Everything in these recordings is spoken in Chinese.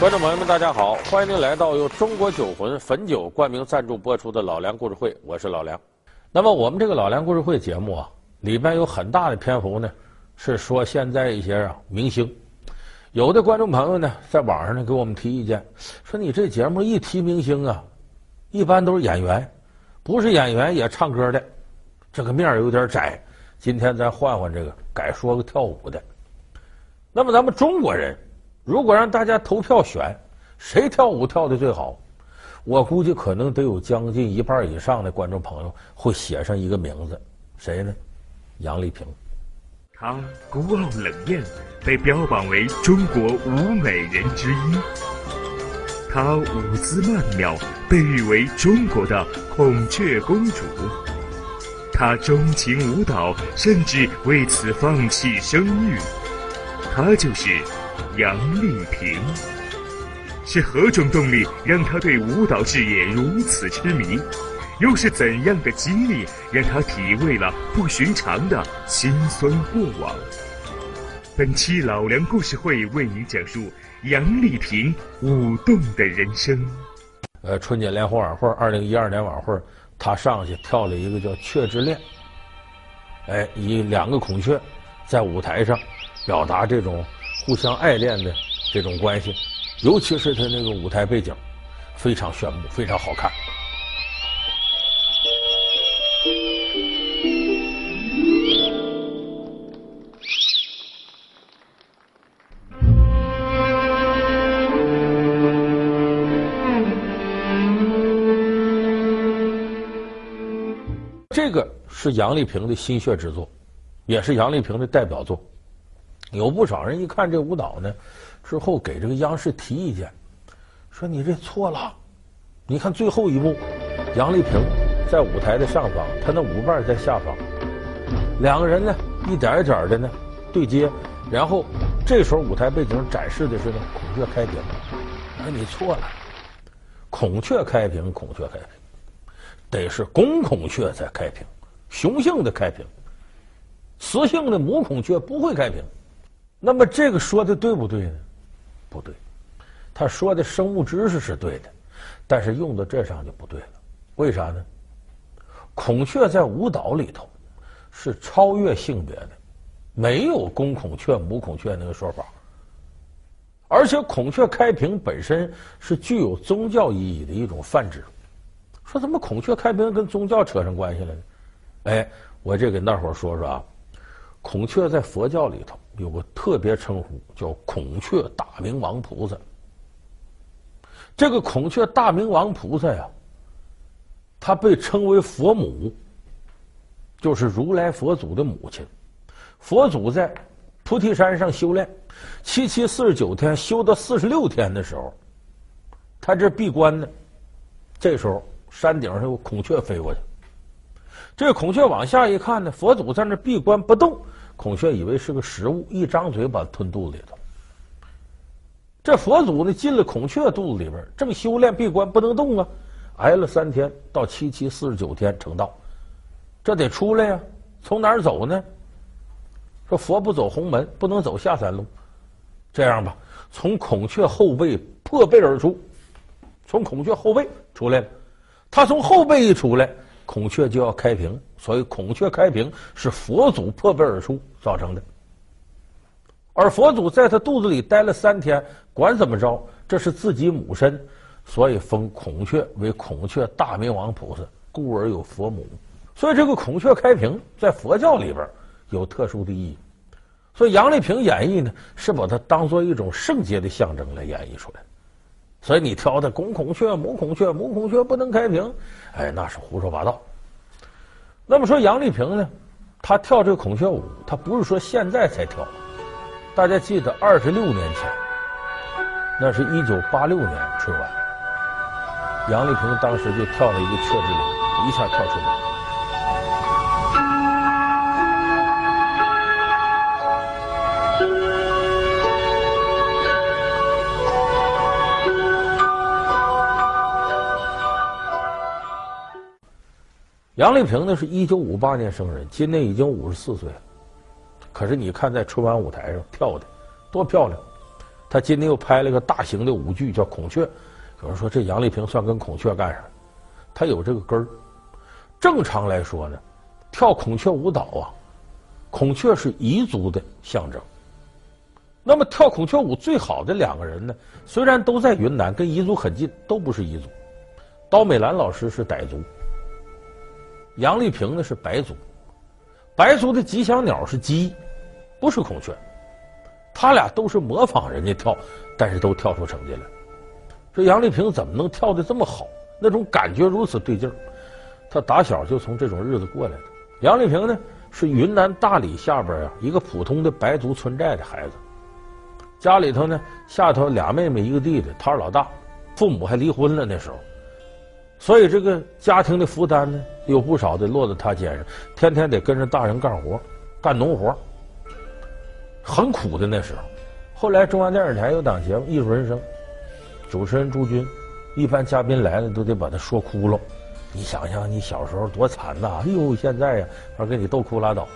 观众朋友们，大家好！欢迎您来到由中国酒魂汾酒冠名赞助播出的《老梁故事会》，我是老梁。那么我们这个《老梁故事会》节目啊，里边有很大的篇幅呢，是说现在一些啊明星。有的观众朋友呢，在网上呢给我们提意见，说你这节目一提明星啊，一般都是演员，不是演员也唱歌的，这个面儿有点窄。今天咱换换这个，改说个跳舞的。那么咱们中国人。如果让大家投票选谁跳舞跳的最好，我估计可能得有将近一半以上的观众朋友会写上一个名字，谁呢？杨丽萍。她孤傲冷艳，被标榜为中国舞美人之一。她舞姿曼妙，被誉为中国的孔雀公主。她钟情舞蹈，甚至为此放弃生育。她就是。杨丽萍，是何种动力让她对舞蹈事业如此痴迷？又是怎样的经历让她体味了不寻常的辛酸过往？本期老梁故事会为您讲述杨丽萍舞动的人生。呃，春节联欢晚会，二零一二年晚会，她上去跳了一个叫《雀之恋》。哎，以两个孔雀在舞台上表达这种。互相爱恋的这种关系，尤其是他那个舞台背景，非常炫目，非常好看。这个是杨丽萍的心血之作，也是杨丽萍的代表作。有不少人一看这舞蹈呢，之后给这个央视提意见，说你这错了。你看最后一幕，杨丽萍在舞台的上方，她那舞伴在下方，两个人呢一点一点的呢对接，然后这时候舞台背景展示的是呢孔雀开屏。哎，你错了，孔雀开屏，孔雀开屏，得是公孔雀在开屏，雄性的开屏，雌性的母孔雀不会开屏。那么这个说的对不对呢？不对，他说的生物知识是对的，但是用到这上就不对了。为啥呢？孔雀在舞蹈里头是超越性别的，没有公孔雀、母孔雀那个说法。而且孔雀开屏本身是具有宗教意义的一种泛指。说怎么孔雀开屏跟宗教扯上关系了呢？哎，我这给大伙说说啊，孔雀在佛教里头。有个特别称呼叫孔雀大明王菩萨。这个孔雀大明王菩萨呀，他被称为佛母，就是如来佛祖的母亲。佛祖在菩提山上修炼，七七四十九天修到四十六天的时候，他这闭关呢。这时候山顶上有孔雀飞过去，这个孔雀往下一看呢，佛祖在那闭关不动。孔雀以为是个食物，一张嘴把它吞肚子里头。这佛祖呢，进了孔雀肚子里边，正修炼闭关不能动啊，挨了三天，到七七四十九天成道，这得出来呀，从哪儿走呢？说佛不走红门，不能走下三路，这样吧，从孔雀后背破背而出，从孔雀后背出来了，他从后背一出来。孔雀就要开屏，所以孔雀开屏是佛祖破背而出造成的。而佛祖在他肚子里待了三天，管怎么着，这是自己母身，所以封孔雀为孔雀大明王菩萨，故而有佛母。所以这个孔雀开屏在佛教里边有特殊的意义。所以杨丽萍演绎呢，是把它当做一种圣洁的象征来演绎出来。所以你挑的公孔雀、母孔雀，母孔雀不能开屏，哎，那是胡说八道。那么说杨丽萍呢，她跳这个孔雀舞，她不是说现在才跳。大家记得二十六年前，那是一九八六年春晚，杨丽萍当时就跳了一个雀之舞，一下跳出来了。杨丽萍呢是一九五八年生人，今年已经五十四岁了。可是你看在春晚舞台上跳的多漂亮，他今天又拍了个大型的舞剧叫《孔雀》，有人说这杨丽萍算跟孔雀干啥？他有这个根儿。正常来说呢，跳孔雀舞蹈啊，孔雀是彝族的象征。那么跳孔雀舞最好的两个人呢，虽然都在云南，跟彝族很近，都不是彝族。刀美兰老师是傣族，杨丽萍呢是白族。白族的吉祥鸟是鸡，不是孔雀。他俩都是模仿人家跳，但是都跳出成绩来。这杨丽萍怎么能跳的这么好？那种感觉如此对劲儿。她打小就从这种日子过来的。杨丽萍呢是云南大理下边啊一个普通的白族村寨的孩子。家里头呢，下头俩妹妹一个弟弟，他是老大，父母还离婚了那时候，所以这个家庭的负担呢，有不少的落在他肩上，天天得跟着大人干活，干农活，很苦的那时候。后来中央电视台有档节目《艺术人生》，主持人朱军，一般嘉宾来了都得把他说哭了。你想想，你小时候多惨呐！哎呦，现在呀，他给你逗哭拉倒，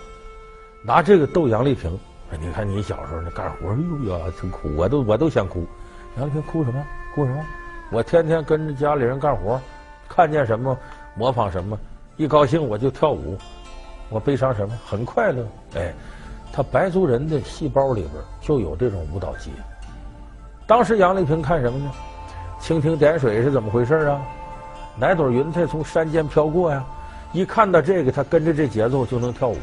拿这个逗杨丽萍。你看你小时候那干活，哎呦呀，真苦，我都我都想哭。杨丽萍哭什么？哭什么？我天天跟着家里人干活，看见什么模仿什么，一高兴我就跳舞，我悲伤什么很快乐。哎，他白族人的细胞里边就有这种舞蹈基因。当时杨丽萍看什么呢？蜻蜓点水是怎么回事啊？哪朵云彩从山间飘过呀？一看到这个，他跟着这节奏就能跳舞。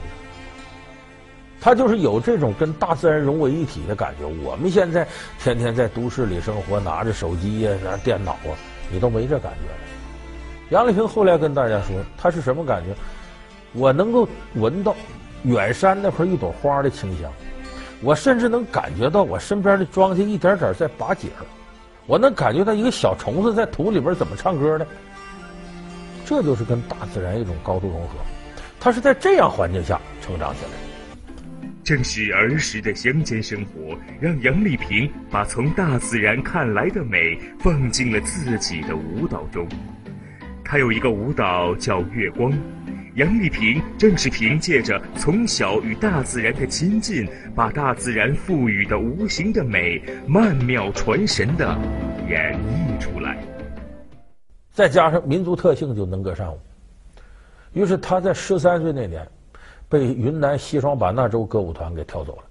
他就是有这种跟大自然融为一体的感觉。我们现在天天在都市里生活，拿着手机呀、啊、电脑啊，你都没这感觉了。杨丽萍后来跟大家说，她是什么感觉？我能够闻到远山那块一朵花的清香，我甚至能感觉到我身边的庄稼一点点在拔节，我能感觉到一个小虫子在土里边怎么唱歌呢。这就是跟大自然一种高度融合。他是在这样环境下成长起来的。正是儿时的乡间生活，让杨丽萍把从大自然看来的美放进了自己的舞蹈中。还有一个舞蹈叫《月光》，杨丽萍正是凭借着从小与大自然的亲近，把大自然赋予的无形的美曼妙传神的演绎出来。再加上民族特性，就能歌善舞。于是她在十三岁那年。被云南西双版纳州歌舞团给挑走了。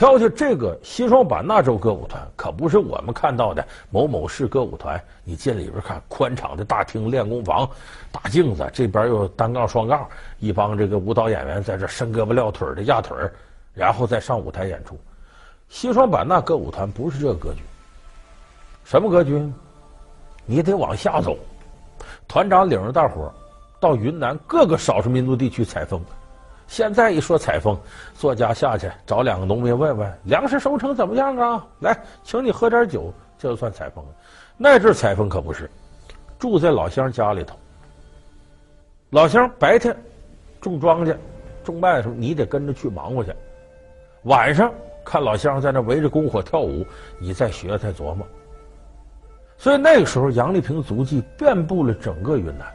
挑挑这个西双版纳州歌舞团，可不是我们看到的某某市歌舞团。你进里边看，宽敞的大厅、练功房、大镜子，这边又单杠、双杠，一帮这个舞蹈演员在这伸胳膊撂腿的压腿，然后再上舞台演出。西双版纳歌舞团不是这个格局。什么格局？你得往下走，团长领着大伙。到云南各个少数民族地区采风，现在一说采风，作家下去找两个农民问问粮食收成怎么样啊？来，请你喝点酒，这就算采风。那阵采风可不是，住在老乡家里头。老乡白天种庄稼、种麦的时候，你得跟着去忙活去；晚上看老乡在那围着篝火跳舞，你再学再琢磨。所以那个时候，杨丽萍足迹遍布了整个云南。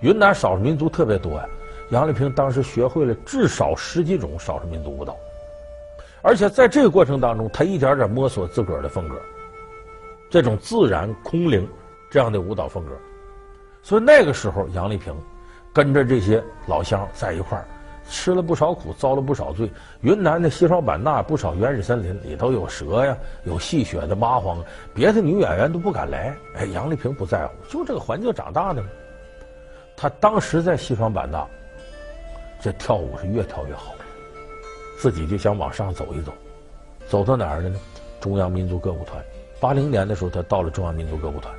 云南少数民族特别多呀，杨丽萍当时学会了至少十几种少数民族舞蹈，而且在这个过程当中，她一点点摸索自个儿的风格，这种自然空灵这样的舞蹈风格。所以那个时候，杨丽萍跟着这些老乡在一块儿，吃了不少苦，遭了不少罪。云南的西双版纳不少原始森林里头有蛇呀，有戏谑的蚂蟥，别的女演员都不敢来。哎，杨丽萍不在乎，就这个环境长大的嘛。她当时在西双版纳，这跳舞是越跳越好，自己就想往上走一走，走到哪儿了呢？中央民族歌舞团。八零年的时候，他到了中央民族歌舞团。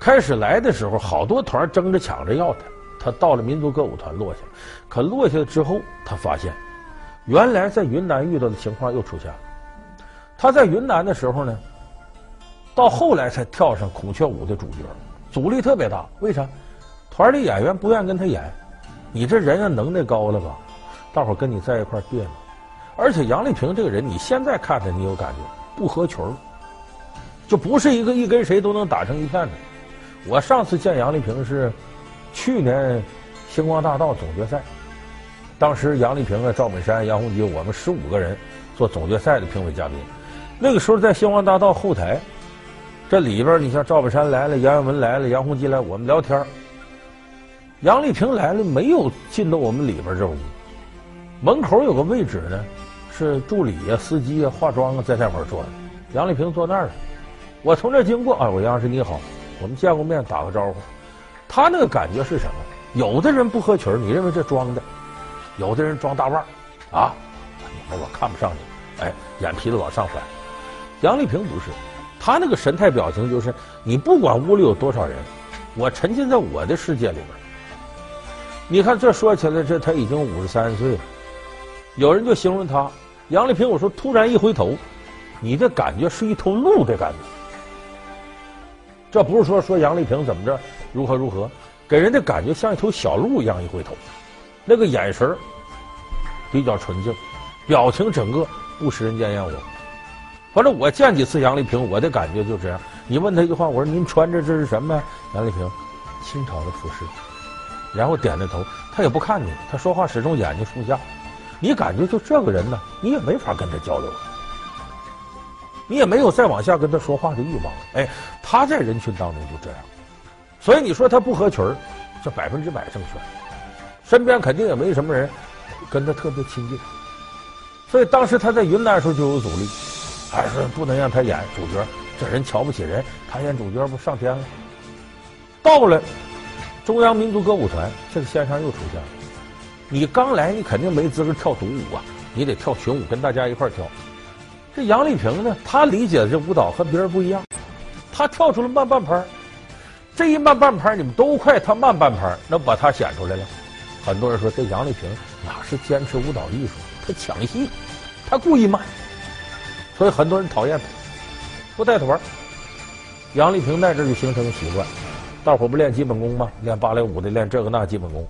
开始来的时候，好多团争着抢着要他，他到了民族歌舞团落下。可落下之后，他发现，原来在云南遇到的情况又出现了。他在云南的时候呢，到后来才跳上孔雀舞的主角，阻力特别大。为啥？团里演员不愿跟他演，你这人要能耐高了吧？大伙跟你在一块儿别扭。而且杨丽萍这个人，你现在看着你有感觉不合群儿，就不是一个一跟谁都能打成一片的。我上次见杨丽萍是去年星光大道总决赛，当时杨丽萍啊、赵本山、杨洪基，我们十五个人做总决赛的评委嘉宾。那个时候在星光大道后台，这里边你像赵本山来了，杨艳文来了，杨洪基来，我们聊天。杨丽萍来了，没有进到我们里边这屋。门口有个位置呢，是助理啊、司机啊、化妆啊在那块儿坐的。杨丽萍坐那儿了。我从这经过啊，我杨老师你好，我们见过面，打个招呼。他那个感觉是什么？有的人不合群，你认为这装的；有的人装大腕儿啊，你们我看不上你，哎，眼皮子往上翻。杨丽萍不是，他那个神态表情就是，你不管屋里有多少人，我沉浸在我的世界里边。你看这说起来，这他已经五十三岁了。有人就形容他，杨丽萍，我说突然一回头，你的感觉是一头鹿的感觉。这不是说说杨丽萍怎么着如何如何，给人的感觉像一头小鹿一样一回头，那个眼神比较纯净，表情整个不食人间烟火。反正我见几次杨丽萍，我的感觉就这样。你问他一句话，我说您穿着这是什么呀？杨丽萍，清朝的服饰，然后点着头，他也不看你，他说话始终眼睛竖下。你感觉就这个人呢，你也没法跟他交流，你也没有再往下跟他说话的欲望。哎，他在人群当中就这样，所以你说他不合群儿，这百分之百正确。身边肯定也没什么人跟他特别亲近，所以当时他在云南的时候就有阻力。还是不能让他演主角，这人瞧不起人，他演主角不上天了？到了中央民族歌舞团，这个现象又出现了。你刚来，你肯定没资格跳独舞啊，你得跳群舞，跟大家一块儿跳。这杨丽萍呢，她理解的这舞蹈和别人不一样，她跳出了慢半拍。这一慢半拍，你们都快，她慢半拍，那把她显出来了。很多人说这杨丽萍哪是坚持舞蹈艺术，她抢戏，她故意慢。所以很多人讨厌她，不带她玩。杨丽萍在这就形成了习惯，大伙不练基本功吗？练芭蕾舞的练这个那基本功。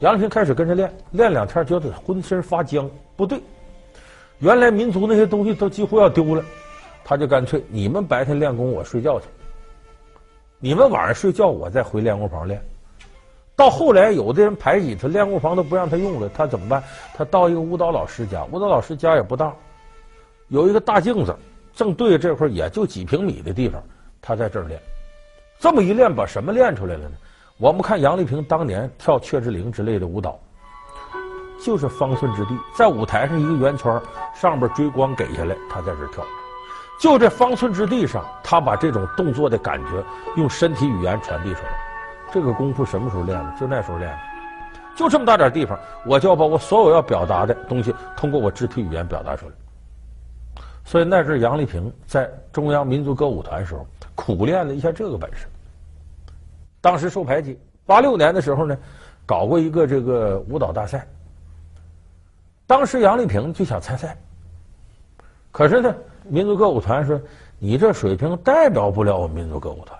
杨丽萍开始跟着练，练两天觉得浑身发僵，不对，原来民族那些东西都几乎要丢了，他就干脆你们白天练功，我睡觉去；你们晚上睡觉，我再回练功房练。到后来，有的人排挤他，练功房都不让他用了，他怎么办？他到一个舞蹈老师家，舞蹈老师家也不大。有一个大镜子，正对着这块也就几平米的地方，他在这儿练。这么一练，把什么练出来了呢？我们看杨丽萍当年跳雀之灵之类的舞蹈，就是方寸之地，在舞台上一个圆圈，上边追光给下来，她在这跳。就这方寸之地上，她把这种动作的感觉用身体语言传递出来。这个功夫什么时候练的？就那时候练的。就这么大点地方，我就要把我所有要表达的东西，通过我肢体语言表达出来。所以那阵杨丽萍在中央民族歌舞团时候苦练了一下这个本事。当时受排挤，八六年的时候呢，搞过一个这个舞蹈大赛。当时杨丽萍就想参赛，可是呢，民族歌舞团说：“你这水平代表不了我们民族歌舞团，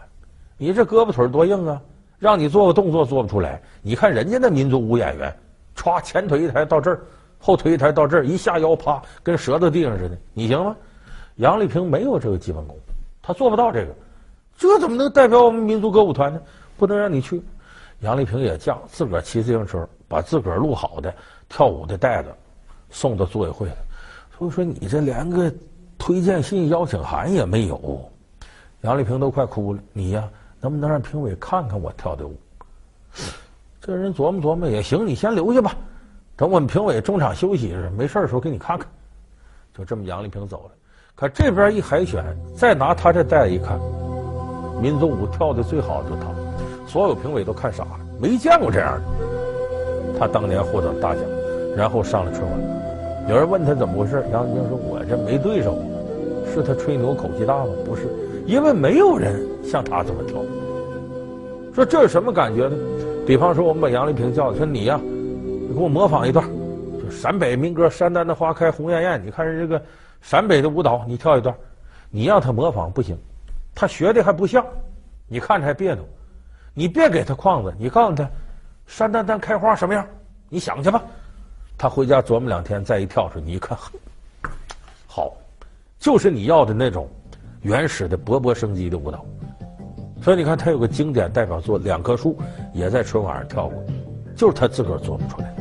你这胳膊腿多硬啊，让你做个动作做不出来。你看人家那民族舞演员，歘，前腿一抬到这儿。”后腿一抬到这儿，一下腰啪，跟折到地上似的。你行吗？杨丽萍没有这个基本功，她做不到这个。这怎么能代表我们民族歌舞团呢？不能让你去。杨丽萍也犟，自个儿骑自行车，把自个儿录好的跳舞的带子送到组委会了。所以说你这连个推荐信、邀请函也没有。杨丽萍都快哭了。你呀，能不能让评委看看我跳的舞？这人琢磨琢磨也行，你先留下吧。等我们评委中场休息时，没事的时候给你看看。就这么，杨丽萍走了。可这边一海选，再拿他这带子一看，民族舞跳的最好的就是他，所有评委都看傻了，没见过这样的。他当年获得大奖，然后上了春晚。有人问他怎么回事，杨丽萍说：“我这没对手，是他吹牛口气大吗？不是，因为没有人像他这么跳。”说这是什么感觉呢？比方说，我们把杨丽萍叫来，说你呀。你给我模仿一段，就陕北民歌《山丹的花开红艳艳》。你看人这个陕北的舞蹈，你跳一段，你让他模仿不行，他学的还不像，你看着还别扭。你别给他框子，你告诉他，山丹丹开花什么样，你想去吧。他回家琢磨两天，再一跳出来，你一看，好，就是你要的那种原始的勃勃生机的舞蹈。所以你看，他有个经典代表作《两棵树》，也在春晚上跳过，就是他自个儿琢磨出来的。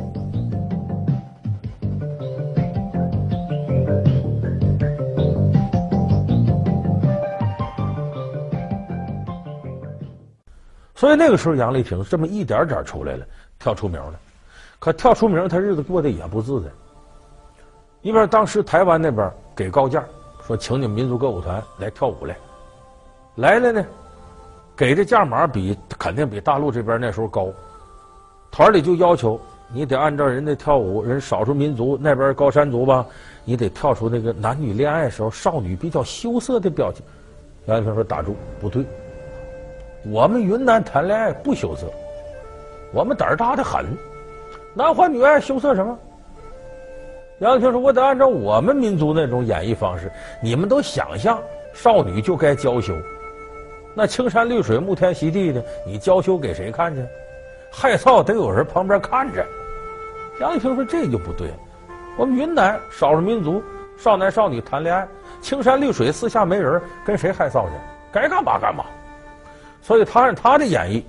所以那个时候杨丽萍这么一点点出来了，跳出名了。可跳出名，她日子过得也不自在。一边当时台湾那边给高价，说请你们民族歌舞团来跳舞来，来了呢，给的价码比肯定比大陆这边那时候高。团里就要求你得按照人家跳舞，人少数民族那边高山族吧，你得跳出那个男女恋爱时候少女比较羞涩的表情。杨丽萍说：“打住，不对，我们云南谈恋爱不羞涩，我们胆儿大的很。”男欢女爱，羞涩什么？杨丽萍说：“我得按照我们民族那种演绎方式。你们都想象少女就该娇羞，那青山绿水、沐天席地的，你娇羞给谁看去？害臊得有人旁边看着。”杨丽萍说：“这就不对了。我们云南少数民族少男少女谈恋爱，青山绿水四下没人，跟谁害臊去？该干嘛干嘛。所以他按他的演绎，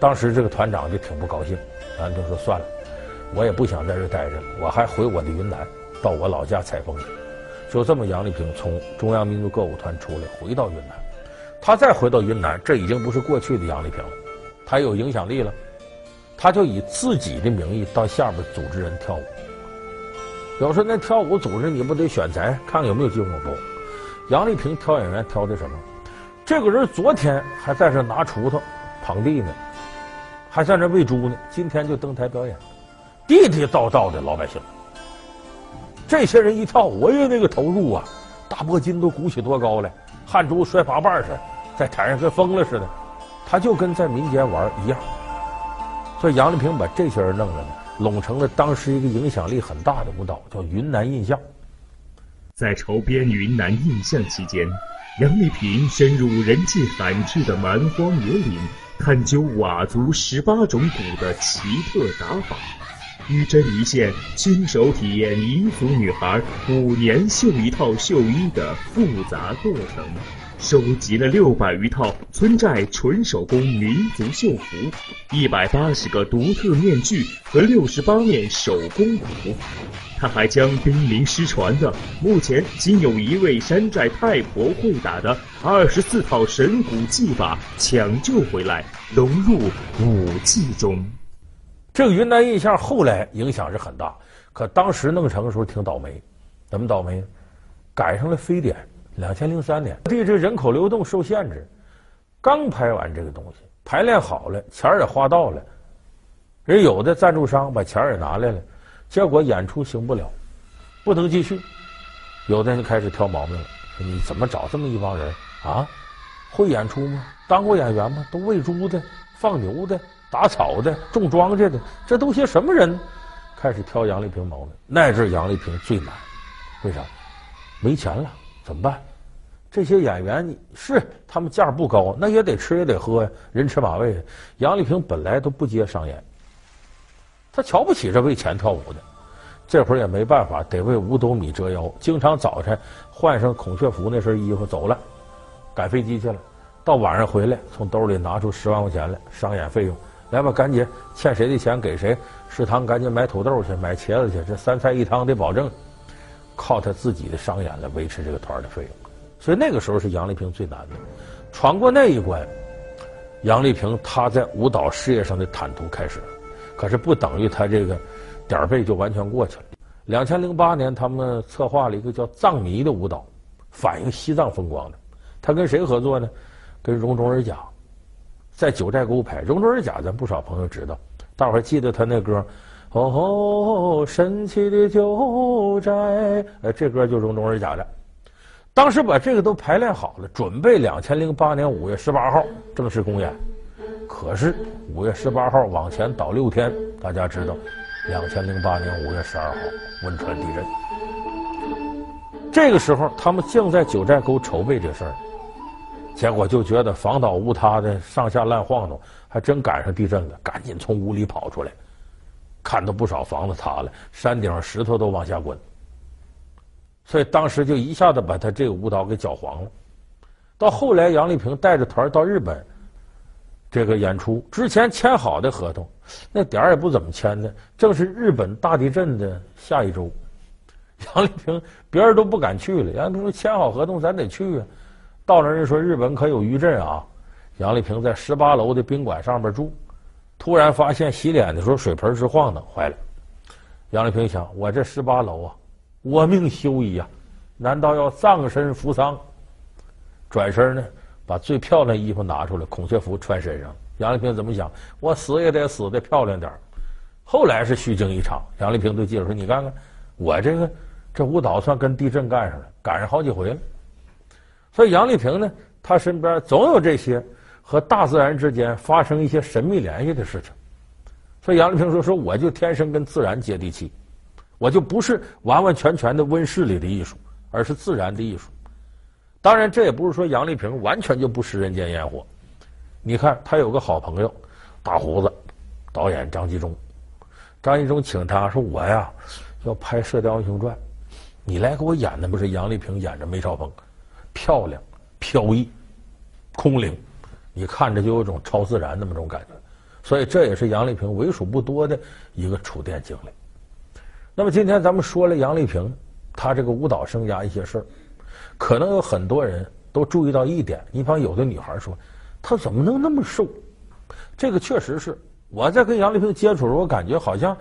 当时这个团长就挺不高兴。”然后就说算了，我也不想在这待着了，我还回我的云南，到我老家采风去。就这么，杨丽萍从中央民族歌舞团出来，回到云南。他再回到云南，这已经不是过去的杨丽萍了，她有影响力了，她就以自己的名义到下边组织人跳舞。有时候那跳舞组织你不得选材，看看有没有机会不？杨丽萍挑演员挑的什么？这个人昨天还在这拿锄头捧地呢。还在那喂猪呢，今天就登台表演，地地道道的老百姓。这些人一跳我也，那个投入啊，大脖筋都鼓起多高来，汗珠摔八瓣似的，在台上跟疯了似的。他就跟在民间玩一样。所以杨丽萍把这些人弄了呢，拢成了当时一个影响力很大的舞蹈，叫云南印象。在筹编云南印象期间，杨丽萍深入人迹罕至的蛮荒野岭。探究佤族十八种鼓的奇特打法，于真一线亲手体验彝族女孩五年绣一套绣衣的复杂过程，收集了六百余套村寨纯手工民族绣服，一百八十个独特面具和六十八面手工鼓。他还将濒临失传的、目前仅有一位山寨太婆会打的二十四套神鼓技法抢救回来，融入舞技中。这个云南印象后来影响是很大，可当时弄成的时候挺倒霉。怎么倒霉？赶上了非典，两千零三年，地这人口流动受限制，刚拍完这个东西，排练好了，钱也花到了，人有的赞助商把钱也拿来了。结果演出行不了，不能继续，有的人就开始挑毛病了。说你怎么找这么一帮人啊？会演出吗？当过演员吗？都喂猪的、放牛的、打草的、种庄稼的，这都些什么人？开始挑杨丽萍毛病。那阵杨丽萍最难，为啥？没钱了，怎么办？这些演员是他们价不高，那也得吃也得喝呀，人吃马喂。杨丽萍本来都不接商演。他瞧不起这为钱跳舞的，这会儿也没办法，得为五斗米折腰。经常早晨换上孔雀服那身衣服走了，赶飞机去了。到晚上回来，从兜里拿出十万块钱来，商演费用。来吧，赶紧欠谁的钱给谁。食堂赶紧买土豆去，买茄子去，这三菜一汤得保证。靠他自己的商演来维持这个团的费用。所以那个时候是杨丽萍最难的，闯过那一关，杨丽萍她在舞蹈事业上的坦途开始了。可是不等于他这个点儿背就完全过去了。两千零八年，他们策划了一个叫《藏迷》的舞蹈，反映西藏风光的。他跟谁合作呢？跟容中尔甲，在九寨沟拍。容中尔甲，咱不少朋友知道，大伙儿记得他那歌《哦，神奇的九寨》。呃，这歌就容中尔甲的。当时把这个都排练好了，准备两千零八年五月十八号正式公演。可是五月十八号往前倒六天，大家知道，两千零八年五月十二号汶川地震。这个时候他们正在九寨沟筹备这事儿，结果就觉得房倒屋塌的上下乱晃动，还真赶上地震了，赶紧从屋里跑出来，看到不少房子塌了，山顶上石头都往下滚，所以当时就一下子把他这个舞蹈给搅黄了。到后来，杨丽萍带着团到日本。这个演出之前签好的合同，那点儿也不怎么签的。正是日本大地震的下一周，杨丽萍别人都不敢去了。杨丽萍说签好合同，咱得去啊。到那人说日本可有余震啊，杨丽萍在十八楼的宾馆上边住，突然发现洗脸的时候水盆直晃荡，坏了。杨丽萍想：我这十八楼啊，我命休矣呀！难道要葬身扶桑？转身呢，把最漂亮衣服拿出来，孔雀服穿身上。杨丽萍怎么想？我死也得死得漂亮点。后来是虚惊一场。杨丽萍对记者说：“你看看，我这个这舞蹈算跟地震干上了，赶上好几回了。”所以杨丽萍呢，她身边总有这些和大自然之间发生一些神秘联系的事情。所以杨丽萍说：“说我就天生跟自然接地气，我就不是完完全全的温室里的艺术，而是自然的艺术。当然，这也不是说杨丽萍完全就不食人间烟火。你看，她有个好朋友，大胡子导演张纪中。张纪中请他说：‘我呀，要拍《射雕英雄传》，你来给我演的不是杨丽萍演着梅超风，漂亮、飘逸、空灵，你看着就有种超自然那么种感觉。’所以这也是杨丽萍为数不多的一个触电经历。那么今天咱们说了杨丽萍她这个舞蹈生涯一些事儿，可能有很多人都注意到一点：你方有的女孩说，她怎么能那么瘦？这个确实是我在跟杨丽萍接触时候，我感觉好像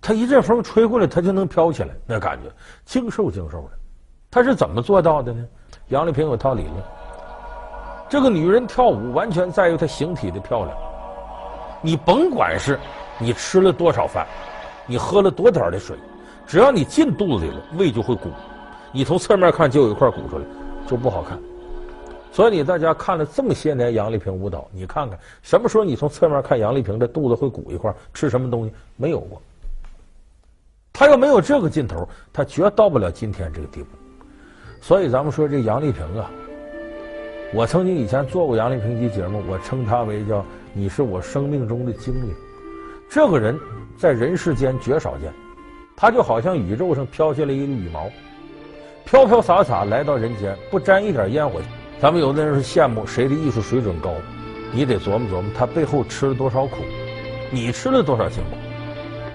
她一阵风吹过来，她就能飘起来，那感觉精瘦精瘦的。她是怎么做到的呢？杨丽萍有套理论：这个女人跳舞完全在于她形体的漂亮。你甭管是你吃了多少饭，你喝了多点的水，只要你进肚子里了，胃就会鼓。你从侧面看就有一块鼓出来，就不好看。所以你大家看了这么些年杨丽萍舞蹈，你看看什么时候你从侧面看杨丽萍的肚子会鼓一块？吃什么东西没有过？她要没有这个劲头，她绝到不了今天这个地步。所以咱们说这杨丽萍啊，我曾经以前做过杨丽萍一节目，我称她为叫。你是我生命中的精灵，这个人在人世间绝少见，他就好像宇宙上飘下来一个羽毛，飘飘洒洒来到人间，不沾一点烟火。咱们有的人是羡慕谁的艺术水准高，你得琢磨琢磨他背后吃了多少苦，你吃了多少辛苦。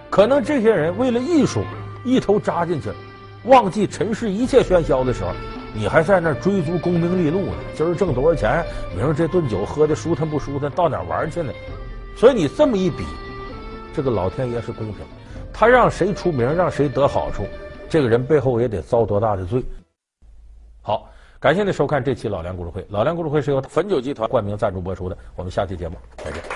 可能这些人为了艺术一头扎进去，忘记尘世一切喧嚣的时候。你还在那追逐功名利禄呢？今儿挣多少钱？明儿这顿酒喝的舒坦不舒坦？到哪玩去呢？所以你这么一比，这个老天爷是公平，他让谁出名，让谁得好处，这个人背后也得遭多大的罪。好，感谢您收看这期《老梁故事会》，《老梁故事会》是由汾酒集团冠名赞助播出的。我们下期节目再见。